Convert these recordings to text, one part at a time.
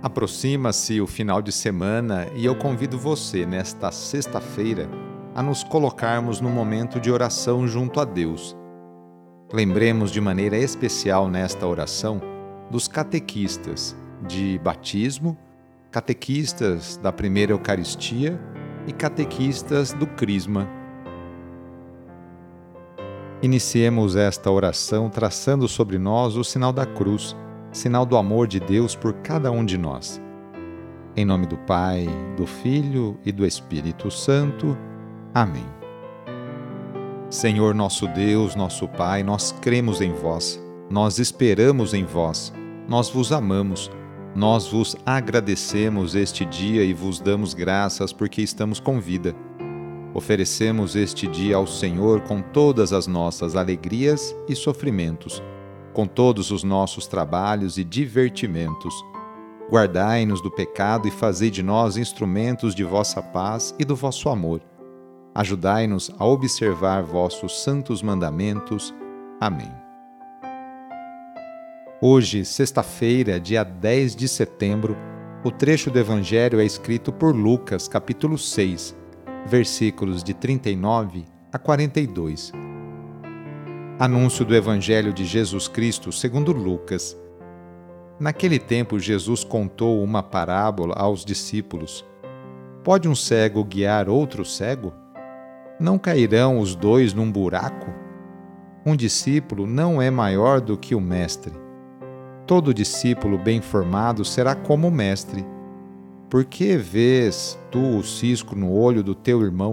Aproxima-se o final de semana e eu convido você, nesta sexta-feira, a nos colocarmos no momento de oração junto a Deus. Lembremos de maneira especial nesta oração dos catequistas de batismo, catequistas da primeira Eucaristia e catequistas do Crisma. Iniciemos esta oração traçando sobre nós o sinal da cruz, sinal do amor de Deus por cada um de nós. Em nome do Pai, do Filho e do Espírito Santo. Amém. Senhor nosso Deus, nosso Pai, nós cremos em vós, nós esperamos em vós, nós vos amamos, nós vos agradecemos este dia e vos damos graças porque estamos com vida. Oferecemos este dia ao Senhor com todas as nossas alegrias e sofrimentos, com todos os nossos trabalhos e divertimentos. Guardai-nos do pecado e fazei de nós instrumentos de vossa paz e do vosso amor Ajudai-nos a observar vossos santos mandamentos. Amém. Hoje, sexta-feira, dia 10 de setembro, o trecho do Evangelho é escrito por Lucas, capítulo 6, versículos de 39 a 42. Anúncio do Evangelho de Jesus Cristo segundo Lucas. Naquele tempo, Jesus contou uma parábola aos discípulos. Pode um cego guiar outro cego? Não cairão os dois num buraco? Um discípulo não é maior do que o mestre. Todo discípulo bem formado será como o mestre. Por que vês tu o cisco no olho do teu irmão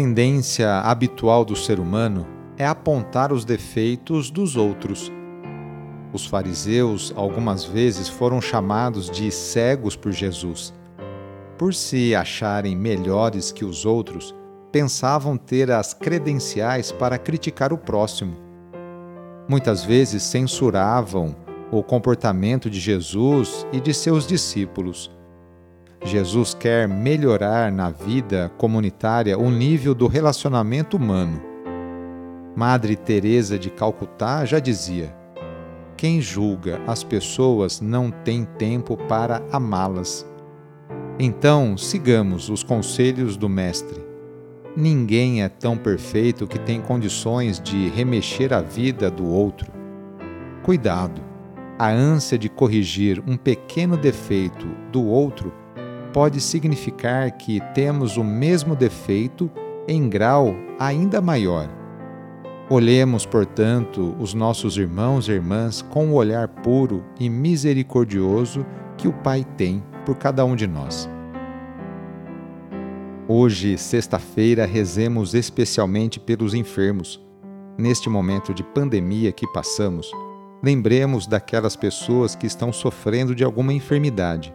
Tendência habitual do ser humano é apontar os defeitos dos outros. Os fariseus algumas vezes foram chamados de cegos por Jesus. Por se acharem melhores que os outros, pensavam ter as credenciais para criticar o próximo. Muitas vezes censuravam o comportamento de Jesus e de seus discípulos. Jesus quer melhorar na vida comunitária o nível do relacionamento humano. Madre Teresa de Calcutá já dizia: Quem julga as pessoas não tem tempo para amá-las. Então, sigamos os conselhos do mestre Ninguém é tão perfeito que tem condições de remexer a vida do outro. Cuidado! A ânsia de corrigir um pequeno defeito do outro pode significar que temos o mesmo defeito em grau ainda maior. Olhemos, portanto, os nossos irmãos e irmãs com o olhar puro e misericordioso que o Pai tem por cada um de nós. Hoje, sexta-feira, rezemos especialmente pelos enfermos. Neste momento de pandemia que passamos, lembremos daquelas pessoas que estão sofrendo de alguma enfermidade,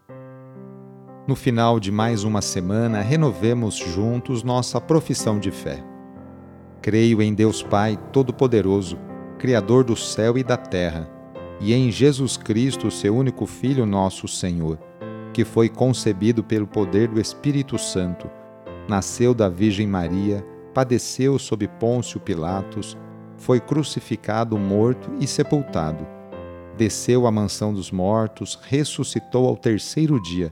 No final de mais uma semana, renovemos juntos nossa profissão de fé. Creio em Deus Pai Todo-Poderoso, Criador do céu e da terra, e em Jesus Cristo, seu único Filho, nosso Senhor que foi concebido pelo poder do Espírito Santo, nasceu da Virgem Maria, padeceu sob Pôncio Pilatos, foi crucificado, morto e sepultado. Desceu à mansão dos mortos, ressuscitou ao terceiro dia,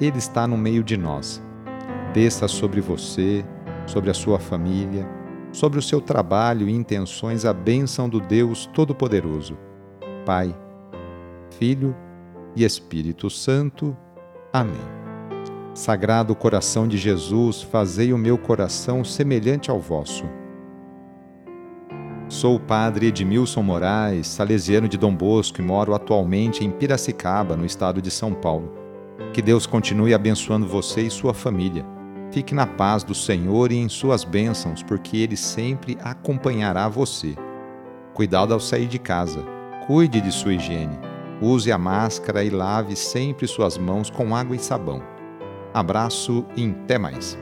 Ele está no meio de nós. Desça sobre você, sobre a sua família, sobre o seu trabalho e intenções a bênção do Deus Todo-Poderoso. Pai, Filho e Espírito Santo. Amém. Sagrado coração de Jesus, fazei o meu coração semelhante ao vosso. Sou o padre Edmilson Moraes, salesiano de Dom Bosco e moro atualmente em Piracicaba, no estado de São Paulo. Que Deus continue abençoando você e sua família. Fique na paz do Senhor e em suas bênçãos, porque Ele sempre acompanhará você. Cuidado ao sair de casa. Cuide de sua higiene. Use a máscara e lave sempre suas mãos com água e sabão. Abraço e até mais.